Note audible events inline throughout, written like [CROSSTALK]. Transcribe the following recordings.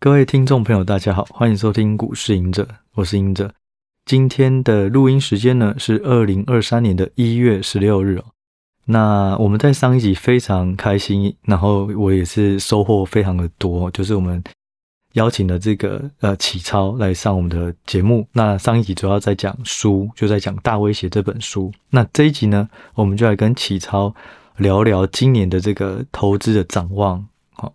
各位听众朋友，大家好，欢迎收听股市赢者，我是赢者。今天的录音时间呢是二零二三年的一月十六日哦。那我们在上一集非常开心，然后我也是收获非常的多，就是我们邀请了这个呃启超来上我们的节目。那上一集主要在讲书，就在讲《大威胁》这本书。那这一集呢，我们就来跟启超聊聊今年的这个投资的展望。好，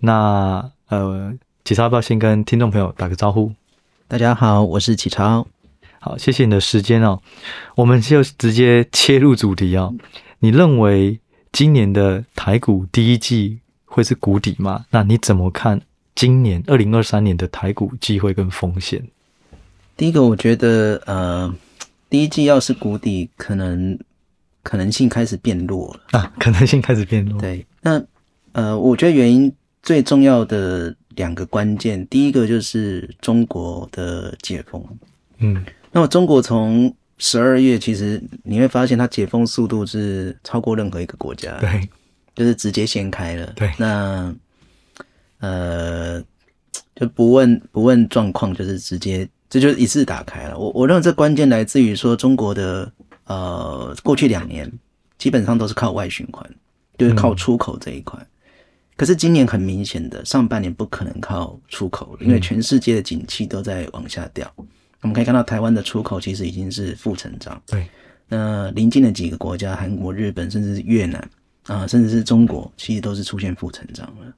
那呃，启超要不要先跟听众朋友打个招呼？大家好，我是启超。好，谢谢你的时间哦。我们就直接切入主题哦。你认为今年的台股第一季会是谷底吗？那你怎么看今年二零二三年的台股机会跟风险？第一个，我觉得呃，第一季要是谷底，可能可能性开始变弱了啊，可能性开始变弱。对，那呃，我觉得原因最重要的两个关键，第一个就是中国的解封。嗯，那么中国从十二月其实你会发现，它解封速度是超过任何一个国家，对，就是直接掀开了，对。那呃，就不问不问状况，就是直接这就一次打开了。我我认为这关键来自于说，中国的呃过去两年基本上都是靠外循环，就是靠出口这一块。嗯、可是今年很明显的上半年不可能靠出口，因为全世界的景气都在往下掉。我们可以看到，台湾的出口其实已经是负成长。对，那邻近的几个国家，韩国、日本，甚至是越南啊、呃，甚至是中国，其实都是出现负成长了。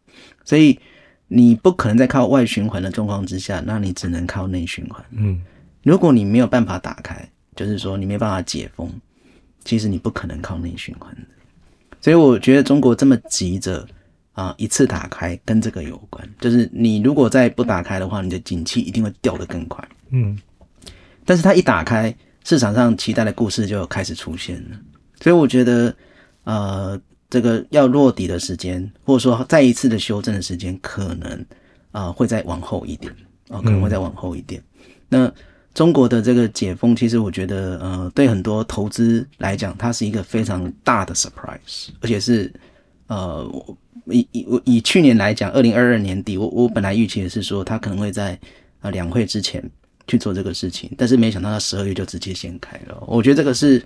所以你不可能在靠外循环的状况之下，那你只能靠内循环。嗯，如果你没有办法打开，就是说你没办法解封，其实你不可能靠内循环的。所以我觉得中国这么急着啊一次打开，跟这个有关。就是你如果再不打开的话，你的景气一定会掉得更快。嗯。但是它一打开，市场上期待的故事就开始出现了。所以我觉得，呃，这个要落底的时间，或者说再一次的修正的时间，可能啊、呃、会再往后一点啊、呃，可能会再往后一点。嗯、那中国的这个解封，其实我觉得，呃，对很多投资来讲，它是一个非常大的 surprise，而且是呃，以以以去年来讲，二零二二年底，我我本来预期的是说，他可能会在啊两会之前。去做这个事情，但是没想到他十二月就直接掀开了。我觉得这个是，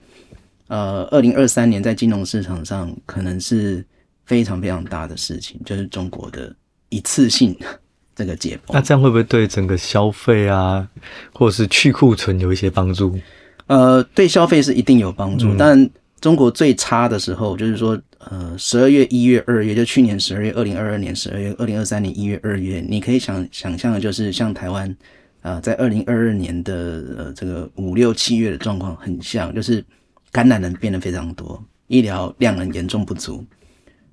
呃，二零二三年在金融市场上可能是非常非常大的事情，就是中国的一次性这个解封。那这样会不会对整个消费啊，或者是去库存有一些帮助？呃，对消费是一定有帮助，嗯、但中国最差的时候就是说，呃，十二月、一月、二月，就去年十二月，二零二二年十二月，二零二三年一月、二月，你可以想想象的就是像台湾。啊，在二零二二年的呃这个五六七月的状况很像，就是感染人变得非常多，医疗量能严重不足，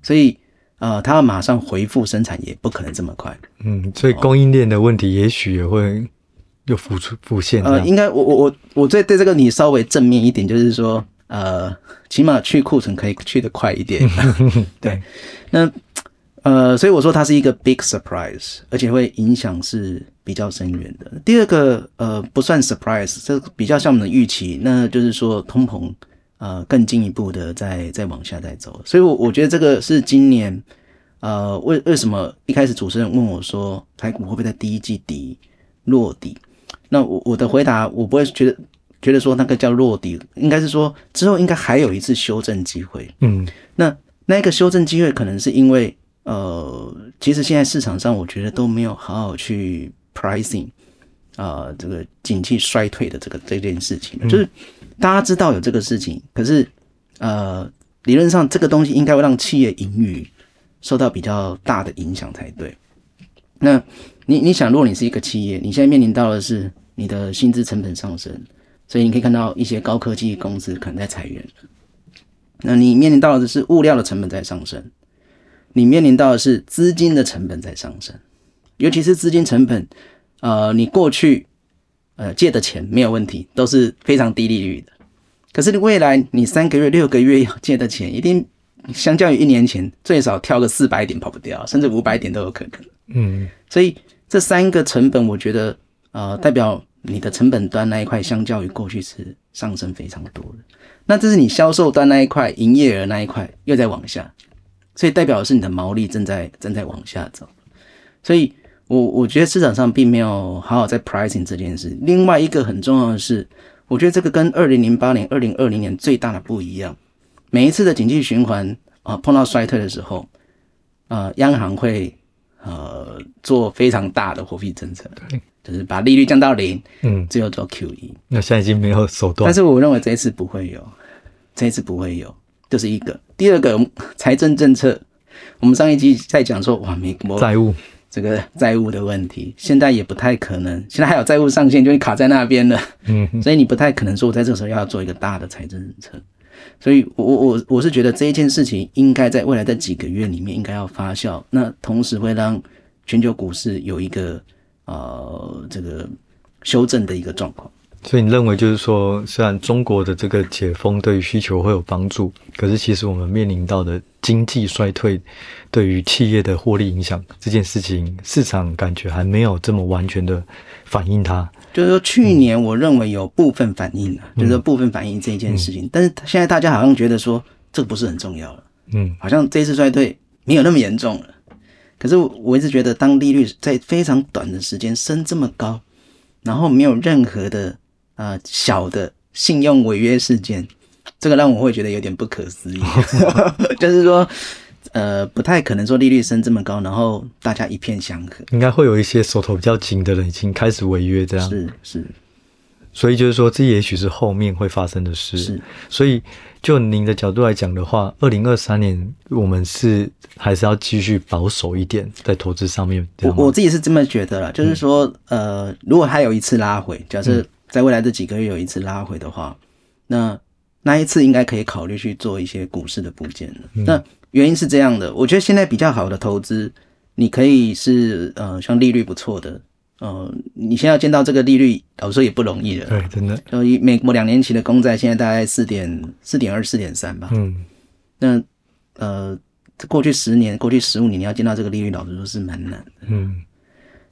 所以呃，他要马上恢复生产也不可能这么快。嗯，所以供应链的问题也许也会又浮出浮现。呃，应该我我我我对对这个你稍微正面一点，就是说呃，起码去库存可以去得快一点。[LAUGHS] 对，那。呃，所以我说它是一个 big surprise，而且会影响是比较深远的。第二个，呃，不算 surprise，这比较像我们的预期，那就是说通膨，呃，更进一步的再再往下再走。所以，我我觉得这个是今年，呃，为为什么一开始主持人问我说台股会不会在第一季底落底？那我我的回答，我不会觉得觉得说那个叫落底，应该是说之后应该还有一次修正机会。嗯，那那个修正机会可能是因为。呃，其实现在市场上，我觉得都没有好好去 pricing 啊、呃，这个景气衰退的这个这件事情，就是大家知道有这个事情，可是呃，理论上这个东西应该会让企业盈余受到比较大的影响才对。那你你想，如果你是一个企业，你现在面临到的是你的薪资成本上升，所以你可以看到一些高科技公司可能在裁员。那你面临到的是物料的成本在上升。你面临到的是资金的成本在上升，尤其是资金成本，呃，你过去呃借的钱没有问题，都是非常低利率的。可是你未来你三个月、六个月要借的钱，一定相较于一年前最少跳个四百点跑不掉，甚至五百点都有可能。嗯，所以这三个成本，我觉得呃代表你的成本端那一块，相较于过去是上升非常多的。那这是你销售端那一块，营业额那一块又在往下。所以代表的是你的毛利正在正在往下走，所以我我觉得市场上并没有好好在 pricing 这件事。另外一个很重要的是，我觉得这个跟二零零八年、二零二零年最大的不一样。每一次的经济循环啊，碰到衰退的时候，呃，央行会呃做非常大的货币政策，对，就是把利率降到零，嗯，最后做 QE。那现在已经没有手段，但是我认为这一次不会有，这一次不会有，这、就是一个。第二个财政政策，我们上一集在讲说，哇，美国债务。这个债务的问题，现在也不太可能。现在还有债务上限，就会卡在那边了。嗯，所以你不太可能说，我在这个时候要做一个大的财政政策。所以我，我我我是觉得这一件事情应该在未来的几个月里面应该要发酵，那同时会让全球股市有一个呃这个修正的一个状况。所以你认为就是说，虽然中国的这个解封对于需求会有帮助，可是其实我们面临到的经济衰退对于企业的获利影响这件事情，市场感觉还没有这么完全的反映它。就是说，去年我认为有部分反映了，嗯、就是说部分反映这件事情，嗯、但是现在大家好像觉得说这个不是很重要了，嗯，好像这一次衰退没有那么严重了。可是我一直觉得，当利率在非常短的时间升这么高，然后没有任何的。呃，小的信用违约事件，这个让我会觉得有点不可思议。[LAUGHS] 就是说，呃，不太可能说利率升这么高，然后大家一片祥和。应该会有一些手头比较紧的人已经开始违约，这样是是。所以就是说，这也许是后面会发生的事。是。所以，就您的角度来讲的话，二零二三年我们是还是要继续保守一点在投资上面。我我自己是这么觉得啦，就是说，嗯、呃，如果还有一次拉回，假设。在未来这几个月有一次拉回的话，那那一次应该可以考虑去做一些股市的部件了。嗯、那原因是这样的，我觉得现在比较好的投资，你可以是呃，像利率不错的，呃，你现在要见到这个利率，老实说也不容易了。对，真的。所以美国两年期的公债现在大概四点四点二四点三吧。嗯。那呃，过去十年、过去十五年，你要见到这个利率，老实说是蛮难的。嗯。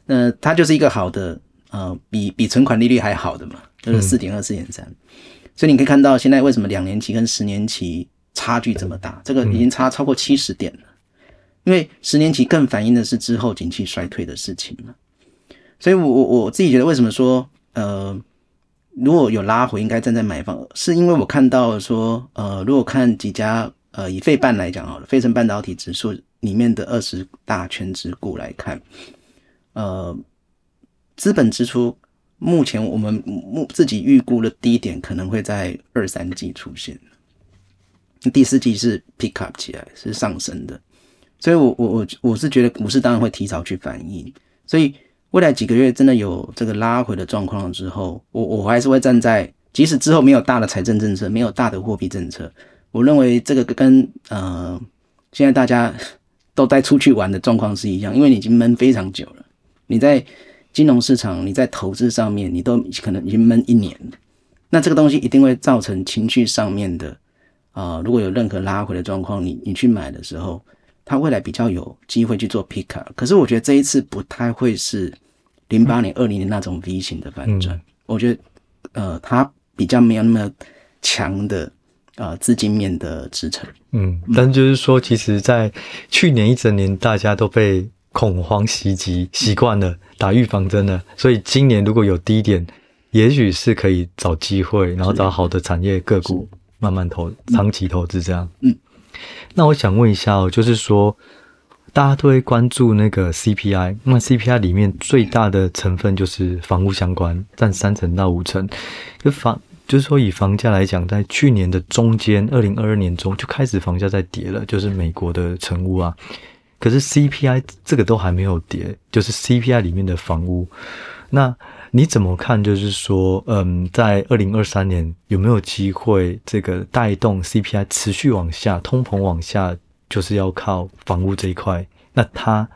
那它就是一个好的。呃，比比存款利率还好的嘛，就是四点二、四点三，所以你可以看到现在为什么两年期跟十年期差距这么大，这个已经差超过七十点了，因为十年期更反映的是之后景气衰退的事情嘛。所以我我我自己觉得，为什么说呃，如果有拉回，应该站在买方，是因为我看到说，呃，如果看几家呃以费半来讲好了，费城半导体指数里面的二十大权值股来看，呃。资本支出，目前我们目自己预估的低点可能会在二三季出现，第四季是 pick up 起来，是上升的，所以我我我我是觉得股市当然会提早去反应，所以未来几个月真的有这个拉回的状况之后，我我还是会站在，即使之后没有大的财政政策，没有大的货币政策，我认为这个跟呃现在大家都带出去玩的状况是一样，因为你已经闷非常久了，你在。金融市场，你在投资上面，你都可能已经闷一年，那这个东西一定会造成情绪上面的啊、如果有任何拉回的状况，你你去买的时候，它未来比较有机会去做 pick up。可是我觉得这一次不太会是零八年、二零年那种 V 型的反转。嗯、我觉得呃，它比较没有那么强的啊资金面的支撑。嗯，但就是说，其实，在去年一整年，大家都被。恐慌袭击，习惯了打预防针了，所以今年如果有低点，也许是可以找机会，然后找好的产业个股慢慢投，长期投资这样。嗯，那我想问一下哦，就是说大家都会关注那个 CPI，那 CPI 里面最大的成分就是房屋相关，占三成到五成。就房，就是说以房价来讲，在去年的中间，二零二二年中就开始房价在跌了，就是美国的成屋啊。可是 CPI 这个都还没有跌，就是 CPI 里面的房屋，那你怎么看？就是说，嗯，在二零二三年有没有机会这个带动 CPI 持续往下，通膨往下，就是要靠房屋这一块。那它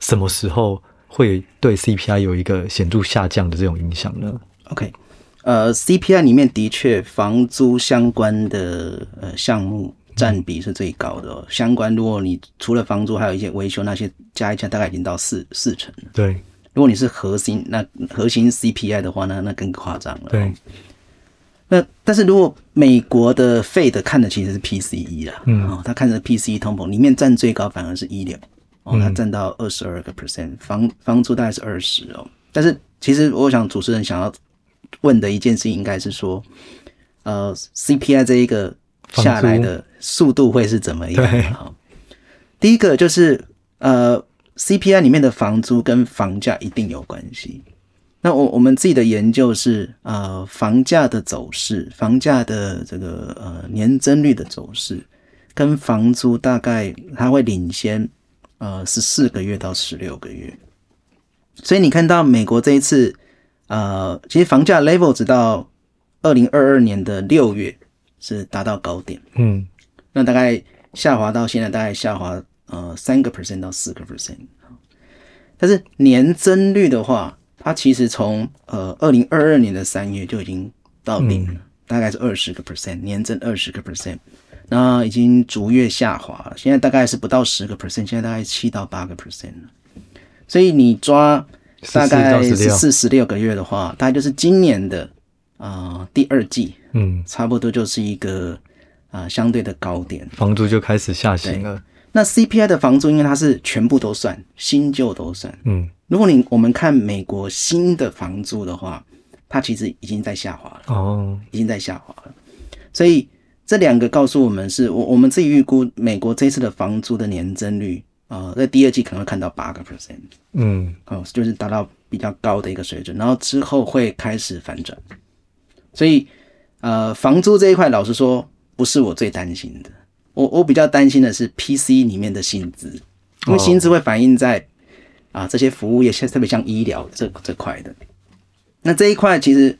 什么时候会对 CPI 有一个显著下降的这种影响呢？OK，呃，CPI 里面的确房租相关的呃项目。占比是最高的，哦，相关。如果你除了房租，还有一些维修那些加一加，大概已经到四四成了。对，如果你是核心，那核心 CPI 的话，那那更夸张了。对，那但是如果美国的 Fed 看的其实是 PCE 啦，嗯，哦，他看的 PCE 通膨里面占最高反而是医疗，哦，它占到二十二个 percent，房房租大概是二十哦。但是其实我想主持人想要问的一件事情应该是说，呃，CPI 这一个下来的速度会是怎么样？对，好，第一个就是呃，CPI 里面的房租跟房价一定有关系。那我我们自己的研究是，呃，房价的走势，房价的这个呃年增率的走势，跟房租大概它会领先，呃，十四个月到十六个月。所以你看到美国这一次，呃，其实房价 level 直到二零二二年的六月是达到高点，嗯，那大概下滑到现在大概下滑呃三个 percent 到四个 percent，但是年增率的话。它其实从呃二零二二年的三月就已经到顶了，嗯、大概是二十个 percent，年增二十个 percent，那已经逐月下滑了，现在大概是不到十个 percent，现在大概七到八个 percent 了。所以你抓大概十四十六个月的话，大概就是今年的啊、呃、第二季，嗯，差不多就是一个啊、呃、相对的高点，房租就开始下行了。那 CPI 的房租，因为它是全部都算，新旧都算，嗯。如果你我们看美国新的房租的话，它其实已经在下滑了哦，已经在下滑了。所以这两个告诉我们是，我我们自己预估美国这次的房租的年增率啊，在第二季可能会看到八个 percent，嗯，哦，就是达到比较高的一个水准，然后之后会开始反转。所以呃，房租这一块，老实说不是我最担心的，我我比较担心的是 PC 里面的薪资，因为薪资会反映在。啊，这些服务业现在特别像医疗这这块的，那这一块其实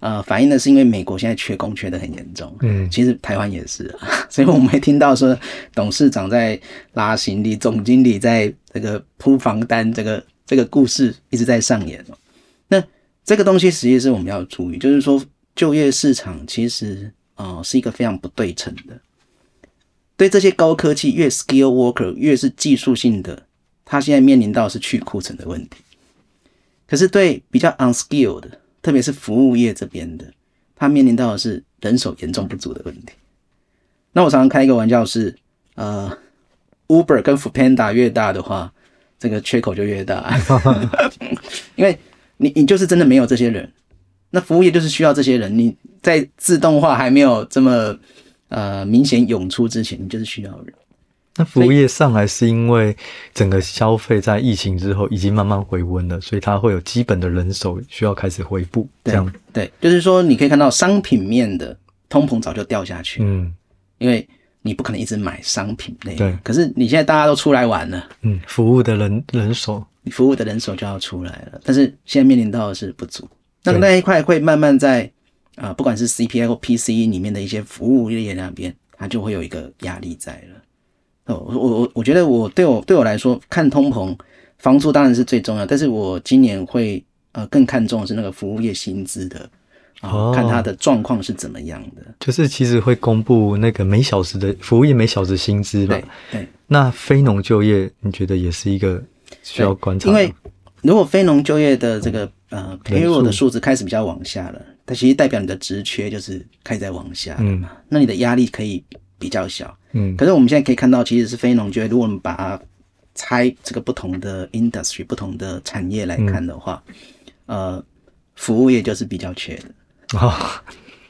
呃反映的是因为美国现在缺工缺的很严重，嗯，其实台湾也是啊，[LAUGHS] 所以我们会听到说董事长在拉行李，总经理在这个铺房单，这个这个故事一直在上演哦。那这个东西实际是我们要注意，就是说就业市场其实啊、呃、是一个非常不对称的，对这些高科技越 skill worker 越是技术性的。他现在面临到是去库存的问题，可是对比较 unskilled 的，特别是服务业这边的，他面临到的是人手严重不足的问题。那我常常开一个玩笑是，呃，Uber 跟 Foodpanda 越大的话，这个缺口就越大，[LAUGHS] 因为你你就是真的没有这些人，那服务业就是需要这些人。你在自动化还没有这么呃明显涌出之前，你就是需要人。那服务业上来是因为整个消费在疫情之后已经慢慢回温了，所以它会有基本的人手需要开始回复。这样对，就是说你可以看到商品面的通膨早就掉下去，嗯，因为你不可能一直买商品类，对。可是你现在大家都出来玩了，嗯，服务的人人手，你服务的人手就要出来了，但是现在面临到的是不足，那那一块会慢慢在啊、呃，不管是 CPI 或 PCE 里面的一些服务业那边，它就会有一个压力在了。哦，我我我觉得我对我对我来说，看通膨，房租当然是最重要，但是我今年会呃更看重的是那个服务业薪资的啊，哦、看它的状况是怎么样的。就是其实会公布那个每小时的服务业每小时薪资吧。对。对，那非农就业，你觉得也是一个需要观察？因为如果非农就业的这个呃 payroll 的数字开始比较往下了，它其实代表你的职缺就是开始在往下嗯、那你的压力可以比较小。嗯，可是我们现在可以看到，其实是非农就业。如果我们把它拆这个不同的 industry、不同的产业来看的话，嗯、呃，服务业就是比较缺的啊，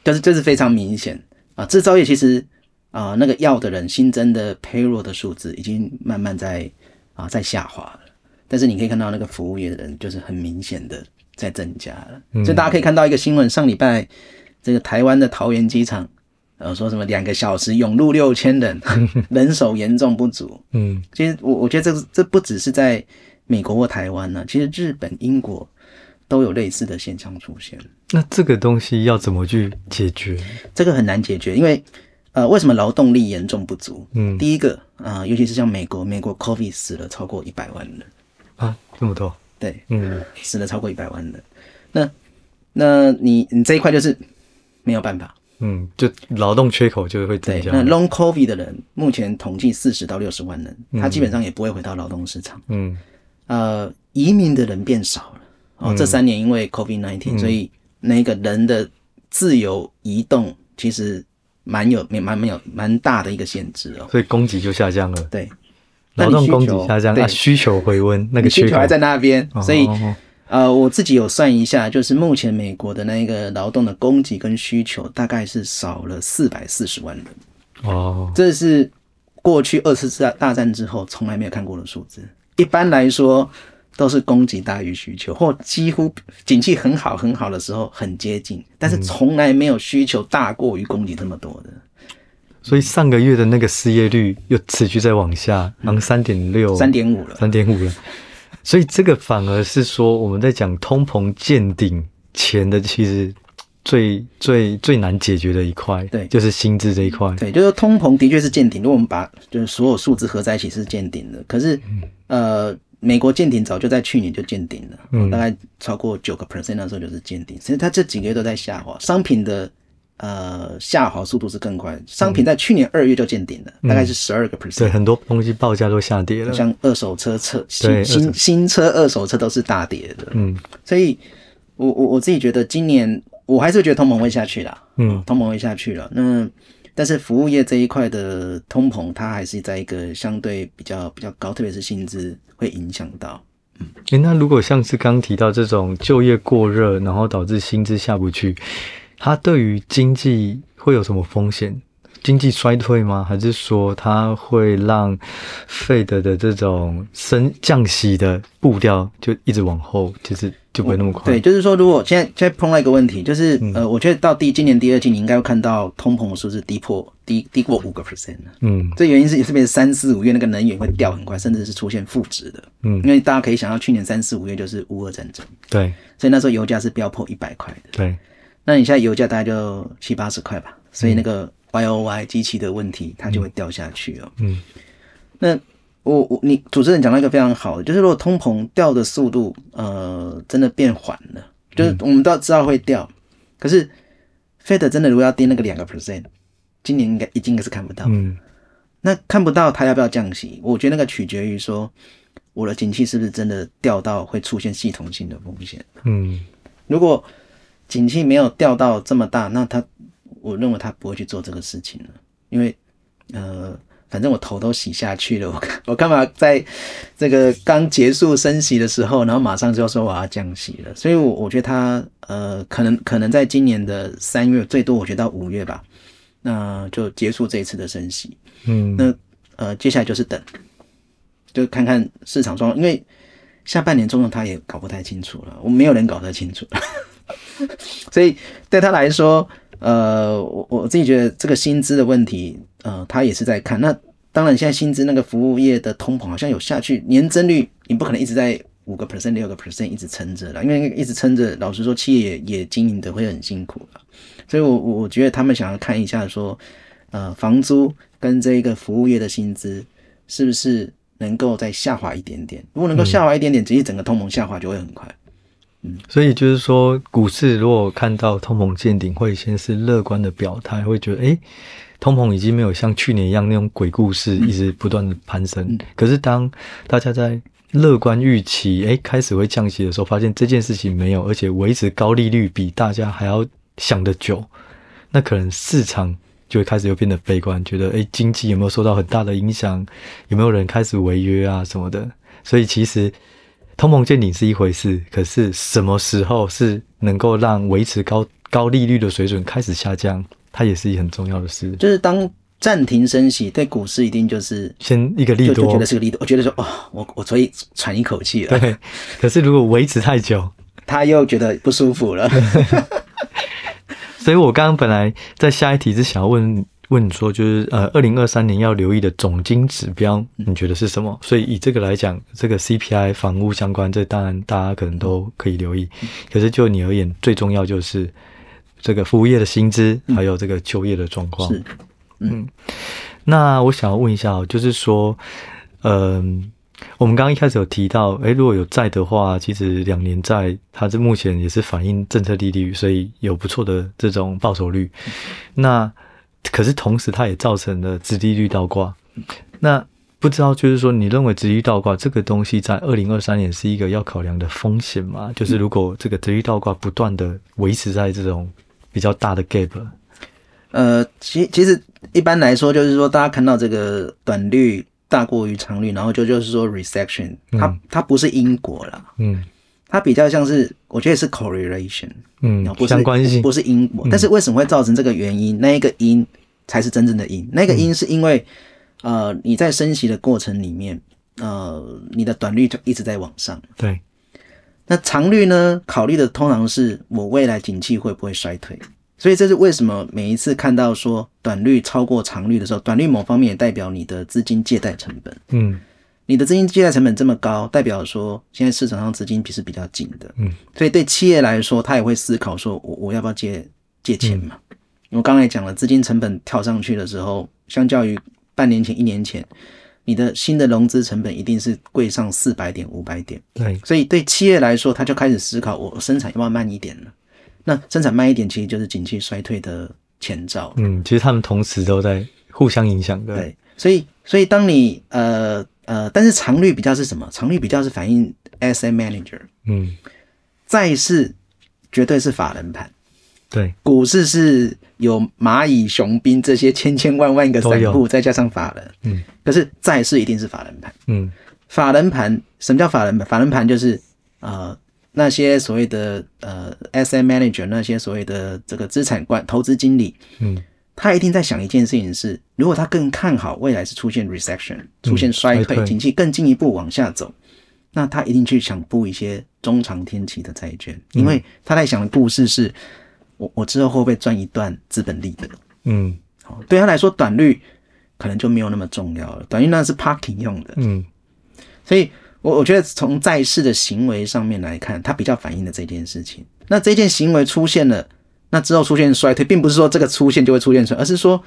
就是这是非常明显啊。制造业其实啊，那个要的人新增的 payroll 的数字已经慢慢在啊在下滑了，但是你可以看到那个服务业的人就是很明显的在增加了。嗯、所以大家可以看到一个新闻，上礼拜这个台湾的桃园机场。呃，说什么两个小时涌入六千人，[LAUGHS] 人手严重不足。嗯，其实我我觉得这这不只是在美国或台湾呢，其实日本、英国都有类似的现象出现。那这个东西要怎么去解决？这个很难解决，因为呃，为什么劳动力严重不足？嗯，第一个啊、呃，尤其是像美国，美国 COVID 死了超过一百万人啊，这么多？对，嗯，死了超过一百万人。那那你你这一块就是没有办法。嗯，就劳动缺口就会增加。那 Long COVID 的人，目前统计四十到六十万人，嗯、他基本上也不会回到劳动市场。嗯，呃，移民的人变少了。哦，嗯、这三年因为 COVID nineteen，所以那个人的自由移动其实蛮有蛮蛮有蛮大的一个限制哦。所以供给就下降了。对，劳动供给下降，那需求回温，那个需求还在那边，所以呃，我自己有算一下，就是目前美国的那个劳动的供给跟需求大概是少了四百四十万人。哦，这是过去二次大大战之后从来没有看过的数字。一般来说都是供给大于需求，或几乎景气很好很好的时候很接近，但是从来没有需求大过于供给这么多的。所以上个月的那个失业率又持续在往下，然后三点六、三点五了，三点五了。所以这个反而是说，我们在讲通膨见顶前的，其实最最最难解决的一块，对，就是薪资这一块。对，就是通膨的确是见顶。如果我们把就是所有数字合在一起是见顶的，可是、嗯、呃，美国见顶早就在去年就见顶了，嗯，大概超过九个 percent 那时候就是见顶。所以它这几个月都在下滑，商品的。呃，下滑速度是更快。商品在去年二月就见顶了，嗯、大概是十二个 percent。对，很多东西报价都下跌了，像二手车车新新新车、二手车都是大跌的。嗯，所以我我我自己觉得今年我还是觉得通膨会下去啦。嗯，通膨会下去了。那但是服务业这一块的通膨，它还是在一个相对比较比较高，特别是薪资会影响到。嗯，诶、欸，那如果像是刚提到这种就业过热，然后导致薪资下不去。它对于经济会有什么风险？经济衰退吗？还是说它会让 Fed 的这种升降息的步调就一直往后，就是就不会那么快？对，就是说，如果现在现在碰到一个问题，就是、嗯、呃，我觉得到第今年第二季，你应该会看到通膨数字低破低低过五个 percent 嗯，这原因是特别是三四五月那个能源会掉很快，甚至是出现负值的。嗯，因为大家可以想到，去年三四五月就是乌俄战争，对，所以那时候油价是飙破一百块的。对。那你现在油价大概就七八十块吧，所以那个 Y O Y 机器的问题，它就会掉下去哦。嗯，那我我你主持人讲到一个非常好的，就是如果通膨掉的速度呃真的变缓了，就是我们都知道会掉，可是 Fed 真的如果要跌那个两个 percent，今年应该已经是看不到。嗯，那看不到它要不要降息？我觉得那个取决于说我的景气是不是真的掉到会出现系统性的风险。嗯，如果景气没有掉到这么大，那他，我认为他不会去做这个事情了，因为，呃，反正我头都洗下去了，我 [LAUGHS] 我干嘛在这个刚结束升息的时候，然后马上就要说我要降息了？所以，我我觉得他，呃，可能可能在今年的三月，最多我觉得到五月吧，那就结束这一次的升息。嗯，那呃，接下来就是等，就看看市场状况，因为下半年中的他也搞不太清楚了，我没有人搞得清楚。[LAUGHS] 所以对他来说，呃，我我自己觉得这个薪资的问题，呃，他也是在看。那当然，现在薪资那个服务业的通膨好像有下去，年增率你不可能一直在五个 percent、六个 percent 一直撑着了，因为一直撑着，老实说，企业也也经营的会很辛苦了。所以我我觉得他们想要看一下说，呃，房租跟这个服务业的薪资是不是能够再下滑一点点？如果能够下滑一点点，其实整个通膨下滑就会很快。所以就是说，股市如果看到通膨见顶，会先是乐观的表态，会觉得，诶，通膨已经没有像去年一样那种鬼故事，一直不断的攀升。可是当大家在乐观预期，诶，开始会降息的时候，发现这件事情没有，而且维持高利率比大家还要想得久，那可能市场就会开始又变得悲观，觉得，诶，经济有没有受到很大的影响？有没有人开始违约啊什么的？所以其实。通膨见顶是一回事，可是什么时候是能够让维持高高利率的水准开始下降，它也是一很重要的事。就是当暂停升息，对股市一定就是先一个利多，就觉得是个利多。我觉得说，哦，我我可以喘一口气了。对，可是如果维持太久，他又觉得不舒服了。[LAUGHS] 所以我刚刚本来在下一题是想要问。问你说，就是呃，二零二三年要留意的总金指标，你觉得是什么？所以以这个来讲，这个 CPI 房屋相关，这当然大家可能都可以留意。可是就你而言，最重要就是这个服务业的薪资，还有这个就业的状况。是，嗯。那我想要问一下，就是说，嗯，我们刚刚一开始有提到，诶，如果有债的话，其实两年债它这目前也是反映政策利率，所以有不错的这种报酬率。那可是同时，它也造成了殖利率倒挂。那不知道，就是说，你认为殖利率倒挂这个东西在二零二三年是一个要考量的风险吗？就是如果这个殖利率倒挂不断的维持在这种比较大的 gap，呃，其其实一般来说，就是说，大家看到这个短率大过于长率，然后就就是说 recession，它、嗯、它不是因果啦，嗯，它比较像是我觉得是 correlation，嗯，不是相关性不是因果，嗯、但是为什么会造成这个原因？那一个因才是真正的因，那个因是因为、嗯、呃你在升息的过程里面，呃你的短率就一直在往上，对，那长率呢？考虑的通常是我未来景气会不会衰退。所以这是为什么每一次看到说短率超过长率的时候，短率某方面也代表你的资金借贷成本。嗯，你的资金借贷成本这么高，代表说现在市场上资金其实比较紧的。嗯，所以对企业来说，他也会思考说我我要不要借借钱嘛？我刚才讲了，资金成本跳上去的时候，相较于半年前、一年前，你的新的融资成本一定是贵上四百点、五百点。对，所以对企业来说，他就开始思考我生产要不要慢一点了。那生产慢一点，其实就是景气衰退的前兆。嗯，其实他们同时都在互相影响的。对，所以，所以当你呃呃，但是长率比较是什么？长率比较是反映 asset manager。嗯，债市绝对是法人盘。对，股市是有蚂蚁雄兵这些千千万万个散户，再加上法人。嗯，可是债市一定是法人盘。嗯，法人盘什么叫法人盘？法人盘就是呃。那些所谓的呃 asset manager，那些所谓的这个资产管投资经理，嗯，他一定在想一件事情是：如果他更看好未来是出现 recession，出现衰退，景气更进一步往下走，那他一定去想布一些中长天期的债券，因为他在想的故事是：我我之后会不会赚一段资本利得？嗯，好，对他来说，短率可能就没有那么重要了，短率那是 parking 用的，嗯，所以。我我觉得从债市的行为上面来看，它比较反映了这件事情。那这件行为出现了，那之后出现衰退，并不是说这个出现就会出现衰退，而是说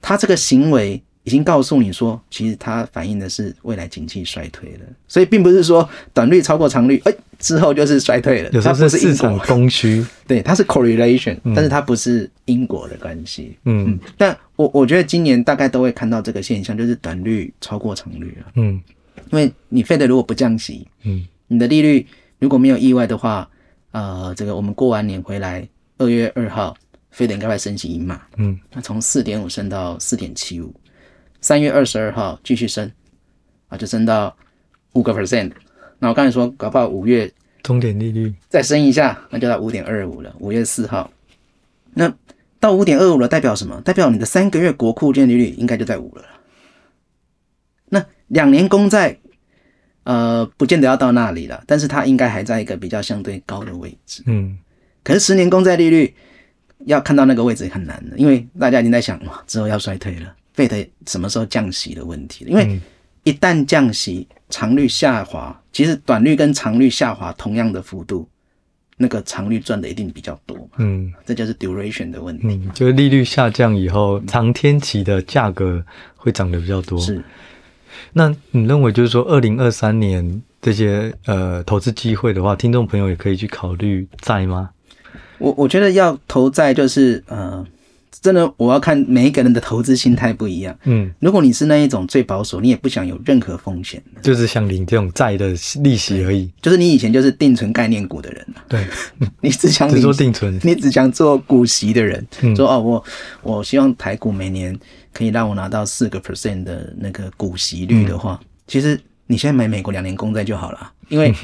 他这个行为已经告诉你说，其实它反映的是未来经济衰退了。所以并不是说短率超过长率，哎，之后就是衰退了。有时候是市场供需，对，它是 correlation，但是它不是因果的关系。嗯，嗯，但我我觉得今年大概都会看到这个现象，就是短率超过长率了。嗯。因为你 Fed 如果不降息，嗯，你的利率如果没有意外的话，呃，这个我们过完年回来，二月二号 Fed 应该会升息一码，嗯，那从四点五升到四点七五，三月二十二号继续升，啊，就升到五个 percent。那我刚才说，搞不好五月终点利率再升一下，那就到五点二五了。五月四号，那到五点二五了，代表什么？代表你的三个月国库券利率应该就在五了。那两年公债，呃，不见得要到那里了，但是它应该还在一个比较相对高的位置。嗯，可是十年公债利率要看到那个位置很难的，因为大家已经在想哇，之后要衰退了，Fed 什么时候降息的问题了。因为一旦降息，长率下滑，其实短率跟长率下滑同样的幅度，那个长率赚的一定比较多。嗯，这就是 duration 的问题。嗯，就是利率下降以后，长天期的价格会涨得比较多。是。那你认为就是说，二零二三年这些呃投资机会的话，听众朋友也可以去考虑债吗？我我觉得要投债就是呃，真的我要看每一个人的投资心态不一样。嗯，如果你是那一种最保守，你也不想有任何风险，就是想领这种债的利息而已。就是你以前就是定存概念股的人，对，[LAUGHS] 你只想只做定存，你只想做股息的人，嗯、说哦，我我希望台股每年。可以让我拿到四个 percent 的那个股息率的话，嗯、其实你现在买美国两年公债就好了，因为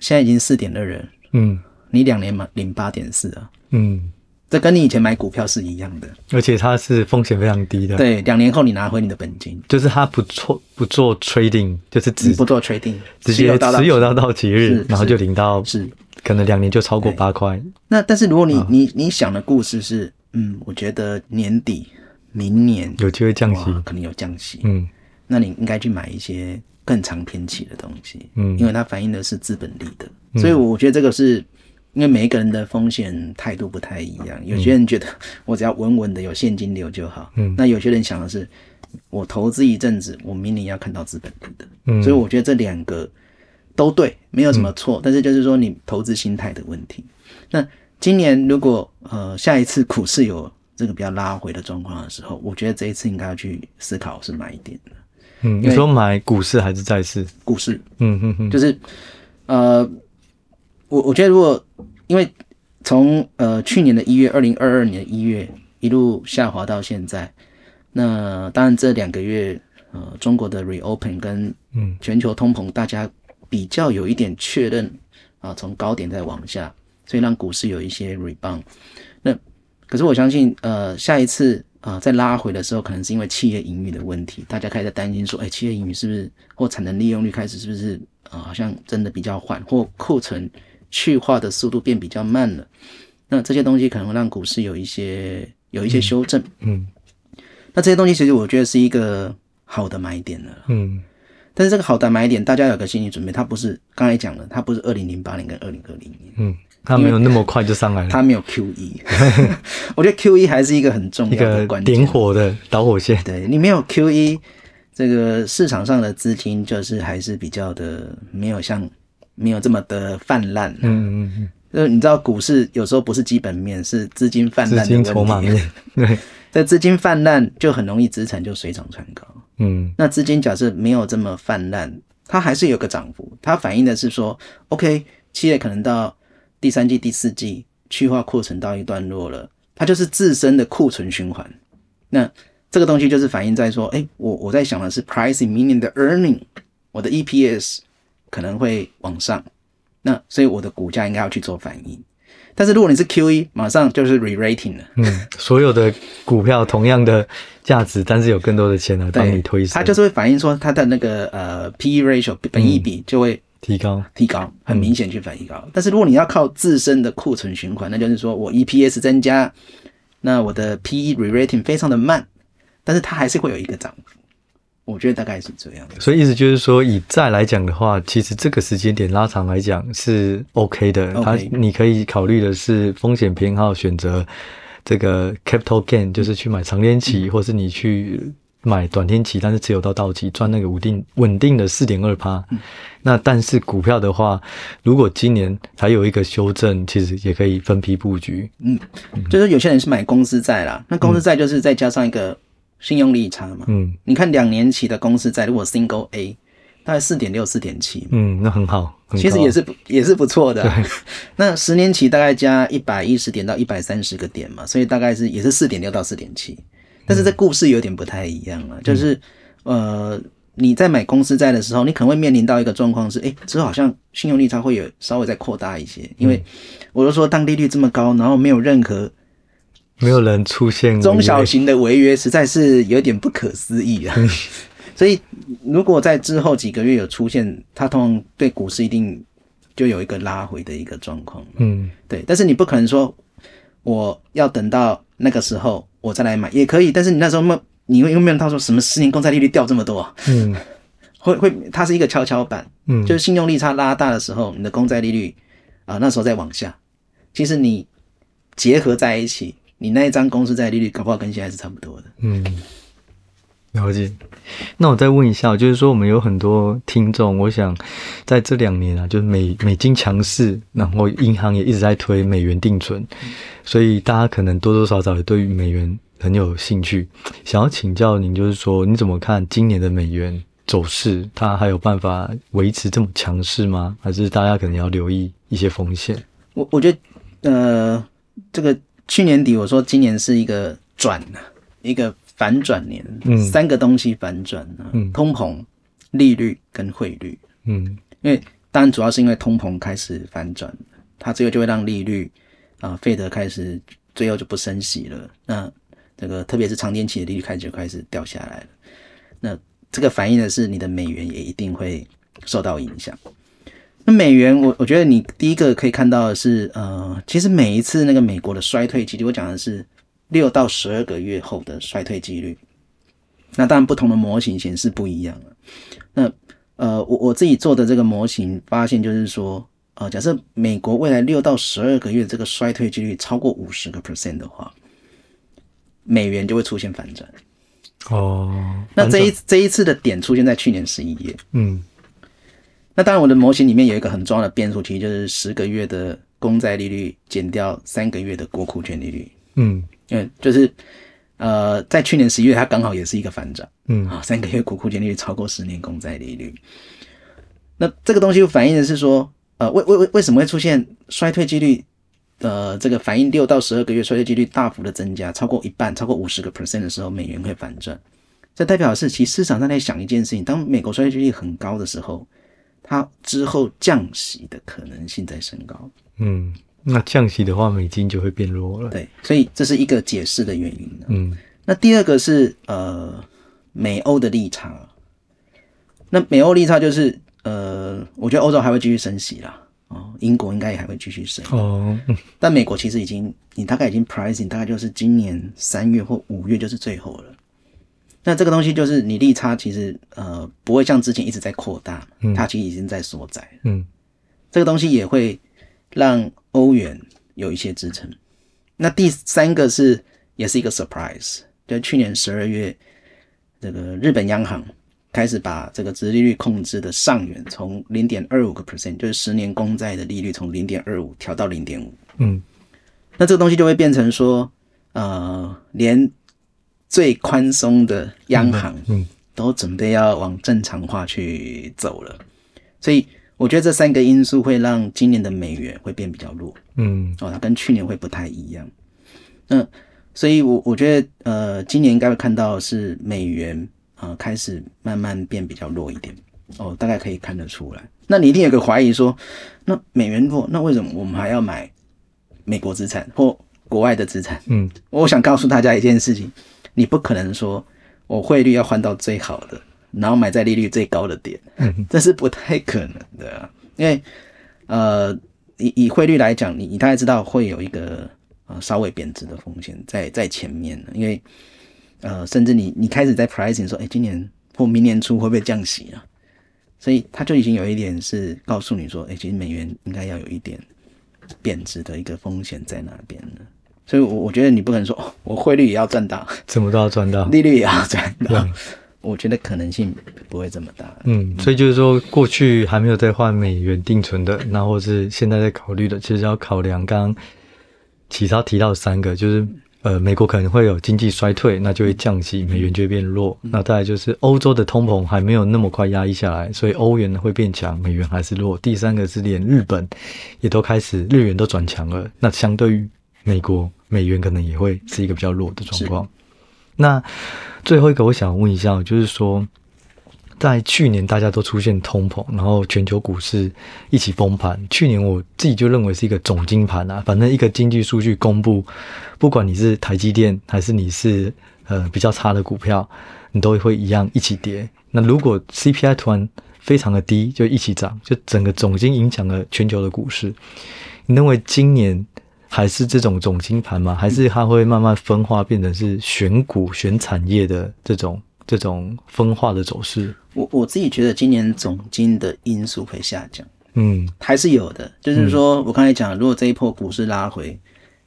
现在已经四点二了，嗯，你两年嘛领八点四啊，嗯，这跟你以前买股票是一样的，而且它是风险非常低的，对，两年后你拿回你的本金，就是它不做不做 trading，就是只不做 trading，直接持有到到期。日，然后就领到，是。可能两年就超过八块。那但是如果你、哦、你你想的故事是，嗯，我觉得年底。明年有机会降息，可能有降息。嗯，那你应该去买一些更长天期的东西。嗯，因为它反映的是资本利的。嗯，所以我觉得这个是因为每一个人的风险态度不太一样。有些人觉得 [LAUGHS] 我只要稳稳的有现金流就好。嗯，那有些人想的是我投资一阵子，我明年要看到资本利的。嗯，所以我觉得这两个都对，没有什么错。嗯，但是就是说你投资心态的问题。那今年如果呃下一次股市有这个比较拉回的状况的时候，我觉得这一次应该要去思考是买一点的。嗯，你说买股市还是债市？股市。嗯嗯嗯，就是呃，我我觉得如果因为从呃去年的一月，二零二二年的一月一路下滑到现在，那当然这两个月呃中国的 reopen 跟嗯全球通膨，大家比较有一点确认啊，从高点再往下，所以让股市有一些 rebound。那可是我相信，呃，下一次啊再拉回的时候，可能是因为企业盈余的问题，大家开始担心说，哎，企业盈余是不是或产能利用率开始是不是啊，好像真的比较缓，或库存去化的速度变比较慢了。那这些东西可能会让股市有一些有一些修正，嗯，嗯，那这些东西其实我觉得是一个好的买点了，嗯，但是这个好的买点，大家有个心理准备，它不是刚才讲了，它不是二零零八年跟二零二零年，嗯，它没有那么快就上来了，它没有 QE，[LAUGHS] 我觉得 QE 还是一个很重要的关键，点火的导火线，对，你没有 QE，这个市场上的资金就是还是比较的没有像没有这么的泛滥，嗯嗯嗯。呃，你知道股市有时候不是基本面，是资金泛滥的问题。资金筹码面，对，[LAUGHS] 在资金泛滥就很容易资产就水涨船高。嗯，那资金假设没有这么泛滥，它还是有个涨幅，它反映的是说，OK，企业可能到第三季、第四季去化库存到一段落了，它就是自身的库存循环。那这个东西就是反映在说，哎，我我在想的是 pricing，明年的 earning，我的 EPS 可能会往上。那所以我的股价应该要去做反应，但是如果你是 QE，马上就是 re-rating 了。嗯，所有的股票同样的价值，但是有更多的钱来帮你推升，它就是会反映说它的那个呃 PE ratio 本益比就会提高，提高，很明显去反映高。嗯。但是如果你要靠自身的库存循环，那就是说我 EPS 增加，那我的 PE re-rating 非常的慢，但是它还是会有一个涨幅。我觉得大概是这样，所以意思就是说，以债来讲的话，其实这个时间点拉长来讲是 OK 的。它你可以考虑的是风险偏好，选择这个 capital gain，就是去买长天期，嗯、或是你去买短天期，但是持有到到期赚那个稳定稳定的四点二趴。那但是股票的话，如果今年还有一个修正，其实也可以分批布局。嗯，就是有些人是买公司债啦，那公司债就是再加上一个。信用利差嘛，嗯，你看两年期的公司债，如果 Single A，大概四点六、四点七，嗯，那很好，很其实也是也是不错的。对 [LAUGHS] 那十年期大概加一百一十点到一百三十个点嘛，所以大概是也是四点六到四点七。但是这故事有点不太一样了，嗯、就是呃，你在买公司债的时候，你可能会面临到一个状况是，哎、欸，之后好像信用利差会有稍微再扩大一些，因为我都说当利率这么高，然后没有任何。没有人出现中小型的违约，实在是有点不可思议啊！[LAUGHS] 所以，如果在之后几个月有出现，它通常对股市一定就有一个拉回的一个状况。嗯，对。但是你不可能说我要等到那个时候我再来买，也可以。但是你那时候没，你会有没有他说什么十年公债利率掉这么多？嗯，[LAUGHS] 会会，它是一个跷跷板。嗯，就是信用利差拉大的时候，你的公债利率啊，那时候再往下，其实你结合在一起。你那一张公司债利率搞不好跟现在是差不多的。嗯，了解。那我再问一下，就是说我们有很多听众，我想在这两年啊，就是美美金强势，然后银行也一直在推美元定存，所以大家可能多多少少也对于美元很有兴趣。想要请教您，就是说你怎么看今年的美元走势？它还有办法维持这么强势吗？还是大家可能要留意一些风险？我我觉得，呃，这个。去年底我说今年是一个转，一个反转年，嗯，三个东西反转，嗯，通膨、利率跟汇率，嗯，因为当然主要是因为通膨开始反转，它最后就会让利率啊，费德开始最后就不升息了，那这个特别是长天期的利率开始就开始掉下来了，那这个反映的是你的美元也一定会受到影响。那美元，我我觉得你第一个可以看到的是，呃，其实每一次那个美国的衰退几率，我讲的是六到十二个月后的衰退几率。那当然，不同的模型显示不一样了。那呃，我我自己做的这个模型发现，就是说，呃，假设美国未来六到十二个月这个衰退几率超过五十个 percent 的话，美元就会出现反转。哦，那这一这一次的点出现在去年十一月。嗯。那当然，我的模型里面有一个很重要的变数，其实就是十个月的公债利率减掉三个月的国库券利率。嗯，因为就是呃，在去年十一月，它刚好也是一个反转。嗯啊，三个月国库券利率超过十年公债利率。那这个东西反映的是说，呃，为为为为什么会出现衰退几率？呃，这个反映六到十二个月衰退几率大幅的增加，超过一半，超过五十个 percent 的时候，美元会反转。这代表的是，其实市场上在想一件事情：当美国衰退几率很高的时候，它之后降息的可能性在升高。嗯，那降息的话，美金就会变弱了。对，所以这是一个解释的原因。嗯，那第二个是呃，美欧的利差。那美欧利差就是呃，我觉得欧洲还会继续升息啦。哦，英国应该也还会继续升。哦，但美国其实已经，你大概已经 pricing，大概就是今年三月或五月就是最后了。那这个东西就是你利差其实呃不会像之前一直在扩大，它其实已经在缩窄。嗯，这个东西也会让欧元有一些支撑。那第三个是也是一个 surprise，就去年十二月这个日本央行开始把这个殖利率控制的上缘从零点二五个 percent，就是十年公债的利率从零点二五调到零点五。嗯，那这个东西就会变成说呃连。最宽松的央行，嗯，都准备要往正常化去走了，所以我觉得这三个因素会让今年的美元会变比较弱，嗯，哦，它跟去年会不太一样，那所以我我觉得呃，今年应该会看到是美元啊、呃、开始慢慢变比较弱一点，哦，大概可以看得出来。那你一定有个怀疑说，那美元弱，那为什么我们还要买美国资产或国外的资产？嗯，我想告诉大家一件事情。你不可能说我汇率要换到最好的，然后买在利率最高的点，这是不太可能的啊。因为呃，以以汇率来讲，你你大概知道会有一个呃稍微贬值的风险在在前面。因为呃，甚至你你开始在 pricing 说，哎，今年或明年初会不会降息啊？所以它就已经有一点是告诉你说，哎，其实美元应该要有一点贬值的一个风险在那边了。所以，我我觉得你不可能说，哦，[LAUGHS] 我汇率也要赚到，怎么都要赚到，利率也要赚到。我觉得可能性不会这么大。嗯，所以就是说，过去还没有在换美元定存的，那或是现在在考虑的，其实要考量刚刚启超提到三个，就是呃，美国可能会有经济衰退，那就会降息，美元就会变弱。嗯、那再来就是欧洲的通膨还没有那么快压抑下来，所以欧元会变强，美元还是弱。第三个是连日本也都开始日元都转强了，那相对于美国。美元可能也会是一个比较弱的状况。那最后一个，我想问一下，就是说，在去年大家都出现通膨，然后全球股市一起崩盘。去年我自己就认为是一个总金盘啊，反正一个经济数据公布，不管你是台积电还是你是呃比较差的股票，你都会一样一起跌。那如果 CPI 突然非常的低，就一起涨，就整个总金影响了全球的股市。你认为今年？还是这种总金盘吗？还是它会慢慢分化，变成是选股、选产业的这种这种分化的走势？我我自己觉得今年总金的因素会下降，嗯，还是有的。就是说我刚才讲，如果这一波股市拉回，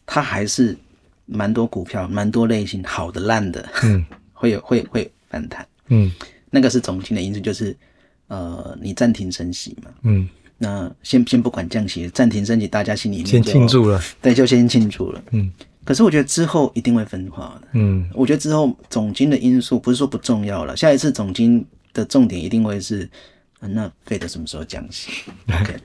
它还是蛮多股票、蛮多类型好的、烂的，嗯，[LAUGHS] 会有会会反弹，嗯，那个是总经的因素，就是呃，你暂停升息嘛，嗯。那先先不管降息，暂停升息，大家心里面先庆祝了，对，就先庆祝了。嗯，可是我觉得之后一定会分化的。嗯，我觉得之后总金的因素不是说不重要了，下一次总金的重点一定会是，那 Fed 什么时候降息？[LAUGHS] OK，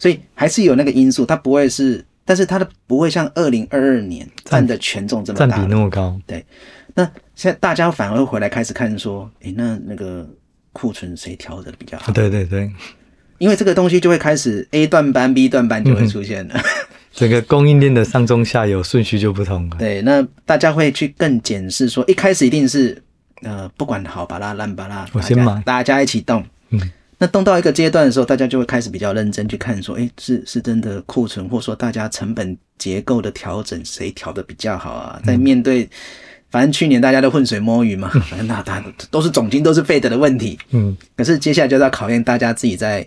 所以还是有那个因素，它不会是，但是它的不会像二零二二年占的权重这么大，占比那么高。对，那现在大家反而回来开始看说，诶、欸，那那个库存谁调的比较好？对对对。因为这个东西就会开始 A 段班、B 段班就会出现了，嗯、整个供应链的上中下游顺序就不同了。对，那大家会去更检视说，一开始一定是呃不管好巴拉烂巴拉，我先买，大家一起动。嗯，那动到一个阶段的时候，大家就会开始比较认真去看说，哎，是是真的库存，或者说大家成本结构的调整，谁调的比较好啊？在面对，反正去年大家都浑水摸鱼嘛，反正 [LAUGHS] 那大家都是总经都是 Fed 的问题。嗯，可是接下来就要考验大家自己在。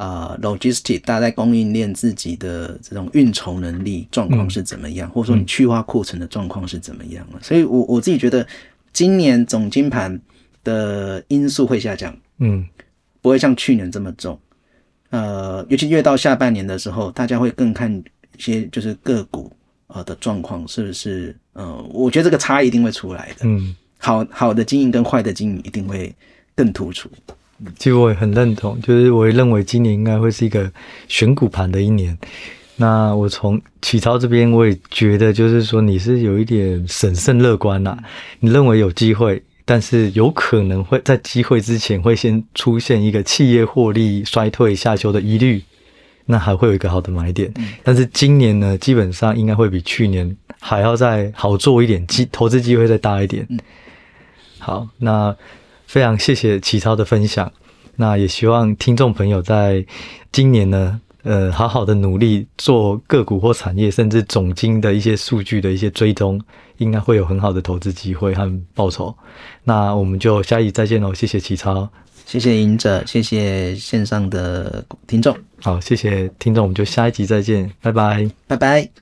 啊、呃、，logistic，大家在供应链自己的这种运筹能力状况是怎么样，嗯、或者说你去化库存的状况是怎么样了？嗯、所以我我自己觉得，今年总金盘的因素会下降，嗯，不会像去年这么重。呃，尤其越到下半年的时候，大家会更看一些就是个股呃的状况是不是？呃，我觉得这个差异一定会出来的。嗯，好好的经营跟坏的经营一定会更突出。其实我也很认同，就是我也认为今年应该会是一个选股盘的一年。那我从启超这边，我也觉得就是说你是有一点审慎乐观啦、啊。你认为有机会但是有可能会在机会之前会先出现一个企业获利衰退下修的疑虑，那还会有一个好的买点。但是今年呢，基本上应该会比去年还要再好做一点，机投资机会再大一点。好，那非常谢谢启超的分享，那也希望听众朋友在今年呢。呃，好好的努力做个股或产业，甚至总经的一些数据的一些追踪，应该会有很好的投资机会和报酬。那我们就下一集再见喽，谢谢启超，谢谢赢者，谢谢线上的听众，好，谢谢听众，我们就下一集再见，拜拜，拜拜。